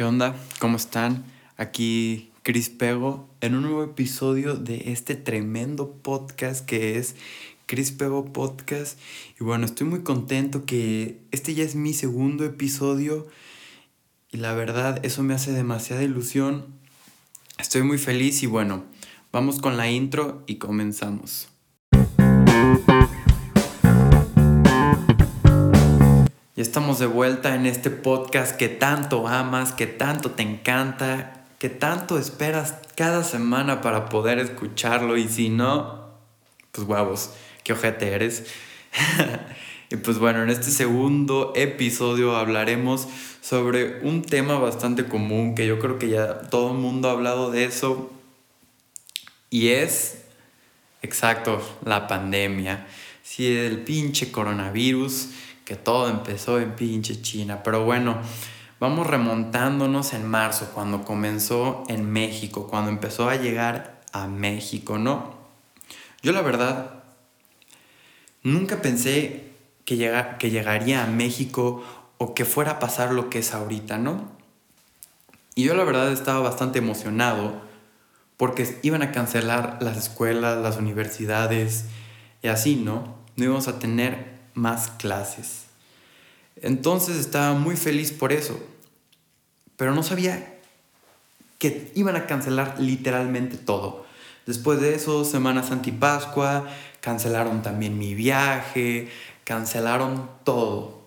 ¿Qué onda? ¿Cómo están? Aquí Cris Pego en un nuevo episodio de este tremendo podcast que es Cris Pego Podcast. Y bueno, estoy muy contento que este ya es mi segundo episodio y la verdad eso me hace demasiada ilusión. Estoy muy feliz y bueno, vamos con la intro y comenzamos. Ya estamos de vuelta en este podcast que tanto amas, que tanto te encanta, que tanto esperas cada semana para poder escucharlo y si no, pues huevos, qué ojete eres. y pues bueno, en este segundo episodio hablaremos sobre un tema bastante común que yo creo que ya todo el mundo ha hablado de eso y es, exacto, la pandemia. Si el pinche coronavirus que todo empezó en pinche China. Pero bueno, vamos remontándonos en marzo, cuando comenzó en México, cuando empezó a llegar a México, ¿no? Yo la verdad, nunca pensé que, que llegaría a México o que fuera a pasar lo que es ahorita, ¿no? Y yo la verdad estaba bastante emocionado porque iban a cancelar las escuelas, las universidades y así, ¿no? No íbamos a tener más clases. Entonces estaba muy feliz por eso, pero no sabía que iban a cancelar literalmente todo. Después de eso, Semanas Antipascua, cancelaron también mi viaje, cancelaron todo.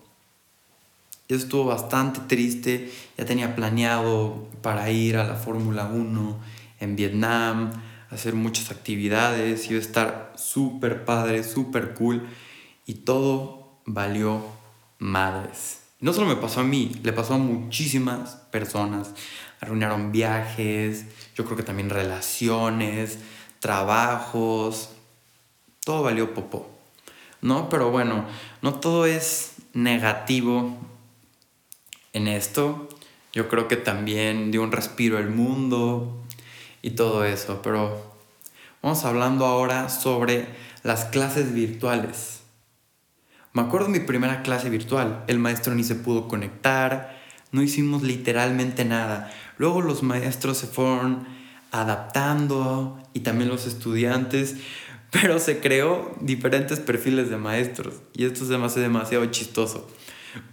Yo estuvo bastante triste, ya tenía planeado para ir a la Fórmula 1 en Vietnam, hacer muchas actividades, iba a estar súper padre, súper cool y todo valió madres. No solo me pasó a mí, le pasó a muchísimas personas. Arruinaron viajes, yo creo que también relaciones, trabajos, todo valió popó. ¿No? Pero bueno, no todo es negativo en esto. Yo creo que también dio un respiro al mundo y todo eso. Pero vamos hablando ahora sobre las clases virtuales. Me acuerdo mi primera clase virtual, el maestro ni se pudo conectar, no hicimos literalmente nada. Luego los maestros se fueron adaptando y también los estudiantes, pero se creó diferentes perfiles de maestros y esto me hace demasiado chistoso,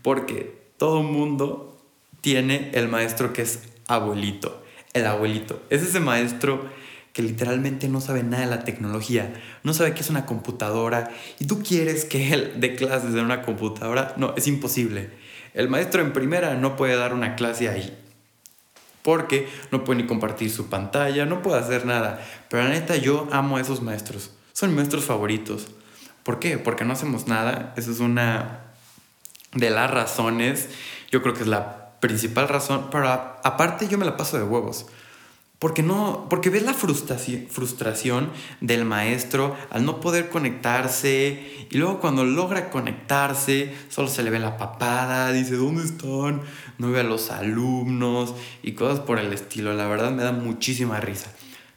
porque todo mundo tiene el maestro que es abuelito, el abuelito. Es ese maestro que literalmente no sabe nada de la tecnología, no sabe qué es una computadora y tú quieres que él dé clases de una computadora, no, es imposible. El maestro en primera no puede dar una clase ahí. Porque no puede ni compartir su pantalla, no puede hacer nada. Pero la neta, yo amo a esos maestros. Son mis maestros favoritos. ¿Por qué? Porque no hacemos nada. Esa es una de las razones. Yo creo que es la principal razón. Pero aparte, yo me la paso de huevos. Porque, no, porque ves la frustración, del maestro al no poder conectarse y luego cuando logra conectarse solo se le ve la papada, dice ¿dónde están? No ve a los alumnos y cosas por el estilo. La verdad me da muchísima risa.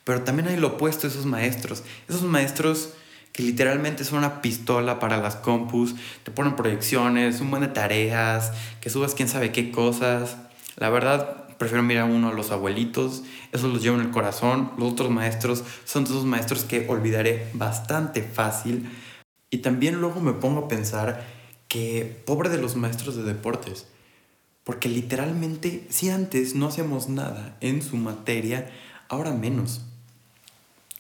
Pero también hay lo opuesto a esos maestros. Esos maestros que literalmente son una pistola para las compus, te ponen proyecciones, un buen de tareas, que subas quién sabe qué cosas. La verdad, prefiero mirar uno a los abuelitos, esos los llevo en el corazón, los otros maestros son esos maestros que olvidaré bastante fácil. Y también luego me pongo a pensar que pobre de los maestros de deportes, porque literalmente si antes no hacemos nada en su materia, ahora menos.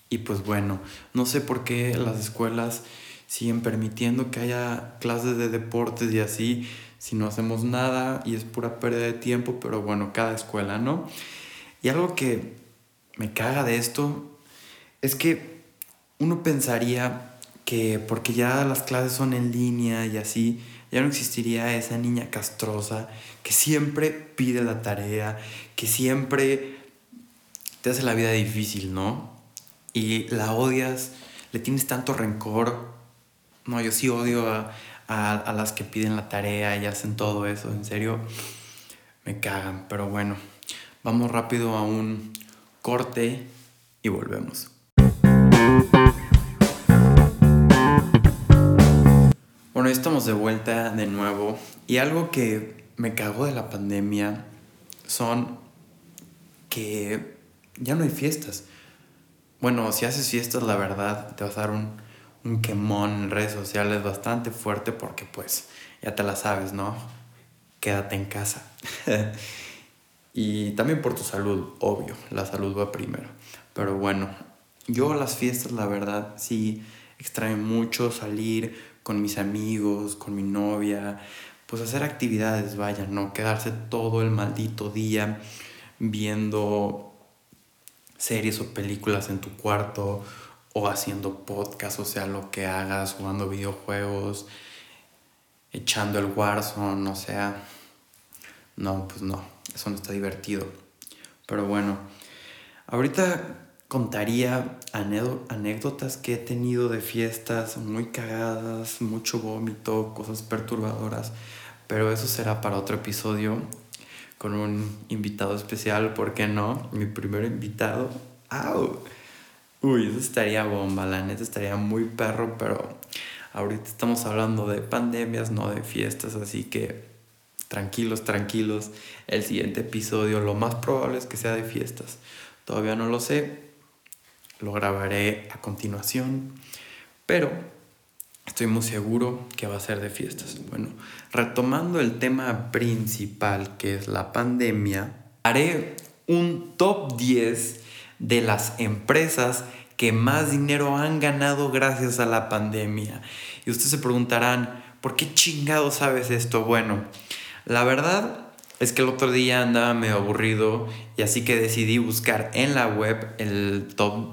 Y pues bueno, no sé por qué las escuelas siguen permitiendo que haya clases de deportes y así, si no hacemos nada y es pura pérdida de tiempo, pero bueno, cada escuela, ¿no? Y algo que me caga de esto es que uno pensaría que porque ya las clases son en línea y así, ya no existiría esa niña castrosa que siempre pide la tarea, que siempre te hace la vida difícil, ¿no? Y la odias, le tienes tanto rencor. No, yo sí odio a, a, las que piden la tarea y hacen todo eso, en serio, me cagan. Pero bueno, vamos rápido a un corte y volvemos. Bueno, estamos de vuelta de nuevo y algo que me cagó de la pandemia son que ya no hay fiestas. Bueno, si haces fiestas, la verdad, te vas a un quemón en redes sociales bastante fuerte porque pues ya te la sabes, ¿no? Quédate en casa. y también por tu salud, obvio, la salud va primero. Pero bueno, yo las fiestas, la verdad, sí extraño mucho salir con mis amigos, con mi novia, pues hacer actividades, vaya, no quedarse todo el maldito día viendo series o películas en tu cuarto o haciendo podcast, o sea, lo que hagas, jugando videojuegos, echando el Warzone, o sea, no, pues no, eso no está divertido. Pero bueno, ahorita contaría anécdotas que he tenido de fiestas muy cagadas, mucho vómito, cosas perturbadoras, pero eso será para otro episodio con un invitado especial, ¿por qué no? Mi primer invitado. ¡Au! Uy, eso estaría bomba, la neta estaría muy perro, pero ahorita estamos hablando de pandemias, no de fiestas, así que tranquilos, tranquilos. El siguiente episodio lo más probable es que sea de fiestas. Todavía no lo sé, lo grabaré a continuación, pero estoy muy seguro que va a ser de fiestas. Bueno, retomando el tema principal que es la pandemia, haré un top 10 de las empresas que más dinero han ganado gracias a la pandemia. Y ustedes se preguntarán, ¿por qué chingado sabes esto? Bueno, la verdad es que el otro día andaba medio aburrido y así que decidí buscar en la web el top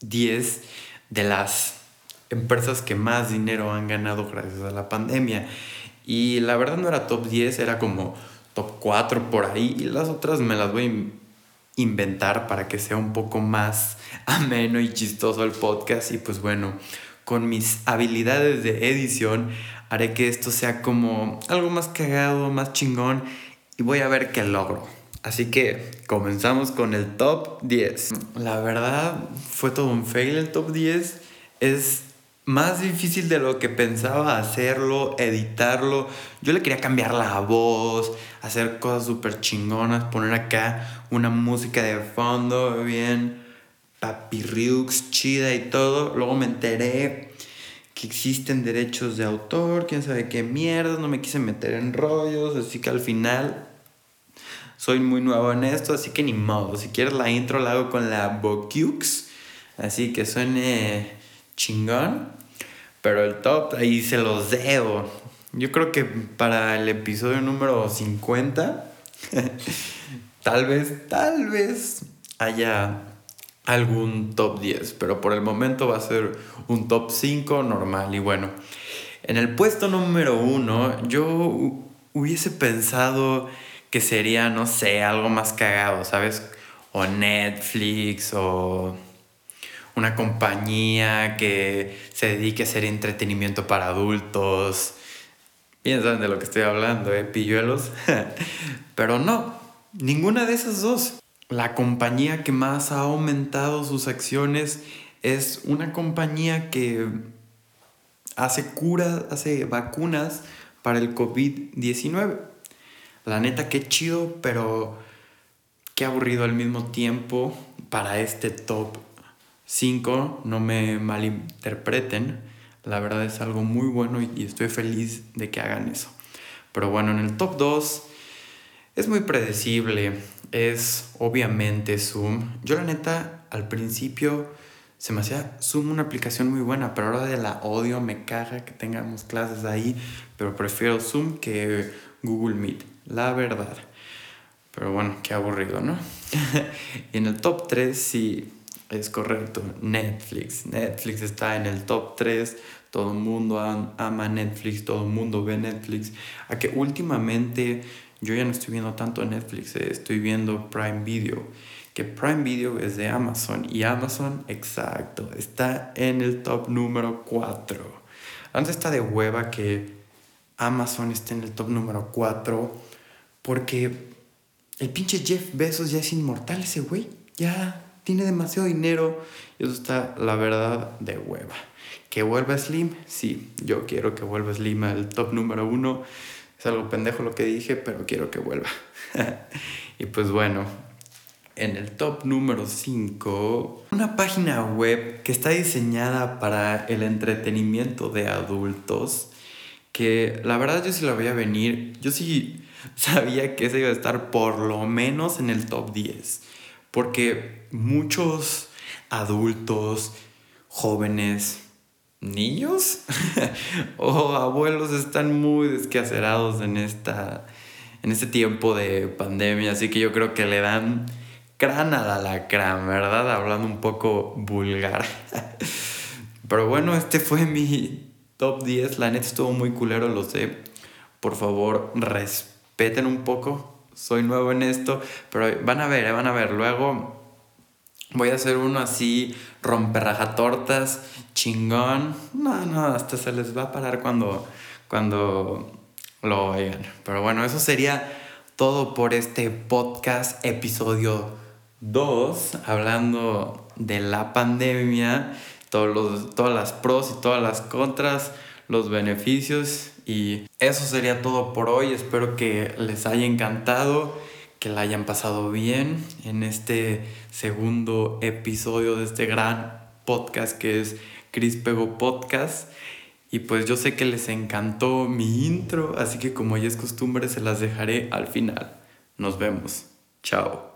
10 de las empresas que más dinero han ganado gracias a la pandemia. Y la verdad no era top 10, era como top 4 por ahí. Y las otras me las voy inventar para que sea un poco más ameno y chistoso el podcast. Y pues bueno, con mis habilidades de edición haré que esto sea como algo más cagado, más chingón. Y voy a ver qué logro. Así que comenzamos con el top 10. La verdad fue todo un fail el top 10. Es más difícil de lo que pensaba hacerlo, editarlo. Yo le quería cambiar la voz, hacer cosas súper chingonas, poner acá una música de fondo bien papirriux, chida y todo. Luego me enteré que existen derechos de autor, quién sabe qué mierda, no me quise meter en rollos, así que al final soy muy nuevo en esto, así que ni modo. Si quieres la intro la hago con la Bocux, así que suene chingón. Pero el top ahí se los debo. Yo creo que para el episodio número 50, tal vez, tal vez haya algún top 10, pero por el momento va a ser un top 5 normal. Y bueno, en el puesto número 1 yo hubiese pensado que sería, no sé, algo más cagado, ¿sabes? O Netflix o una compañía que se dedique a hacer entretenimiento para adultos. Bien saben de lo que estoy hablando, ¿eh? Pilluelos. Pero no, ninguna de esas dos. La compañía que más ha aumentado sus acciones es una compañía que hace curas, hace vacunas para el COVID-19. La neta, qué chido, pero qué aburrido al mismo tiempo para este top 5. No me malinterpreten. La verdad es algo muy bueno y estoy feliz de que hagan eso. Pero bueno, en el top 2 es muy predecible. Es obviamente Zoom. Yo la neta al principio se me hacía Zoom una aplicación muy buena, pero ahora de la odio, me caga que tengamos clases ahí, pero prefiero Zoom que Google Meet la verdad. Pero bueno, qué aburrido, ¿no? en el top 3 sí es correcto, Netflix. Netflix está en el top 3. Todo el mundo ama Netflix, todo el mundo ve Netflix. A que últimamente yo ya no estoy viendo tanto Netflix, eh, estoy viendo Prime Video. Que Prime Video es de Amazon y Amazon, exacto, está en el top número 4. Antes está de hueva que Amazon esté en el top número 4 porque el pinche Jeff Bezos ya es inmortal ese güey. Ya tiene demasiado dinero. Y eso está, la verdad, de hueva. ¿Que vuelva Slim? Sí, yo quiero que vuelva Slim al top número uno. Es algo pendejo lo que dije, pero quiero que vuelva. y pues bueno, en el top número 5, una página web que está diseñada para el entretenimiento de adultos, que la verdad yo sí la voy a venir, yo sí sabía que ese iba a estar por lo menos en el top 10, porque muchos adultos, jóvenes, niños o abuelos están muy desquacerados en esta en este tiempo de pandemia, así que yo creo que le dan crán a la crán, ¿verdad? Hablando un poco vulgar. Pero bueno, este fue mi top 10. La neta estuvo muy culero, lo sé. Por favor, respeten un poco. Soy nuevo en esto, pero van a ver, eh, van a ver. Luego voy a hacer uno así, tortas chingón. No, no, hasta se les va a parar cuando, cuando lo oigan. Pero bueno, eso sería todo por este podcast, episodio 2, hablando de la pandemia, todos los, todas las pros y todas las contras, los beneficios. Y eso sería todo por hoy. Espero que les haya encantado, que la hayan pasado bien en este segundo episodio de este gran podcast que es Chris Pego Podcast. Y pues yo sé que les encantó mi intro, así que como ya es costumbre se las dejaré al final. Nos vemos. Chao.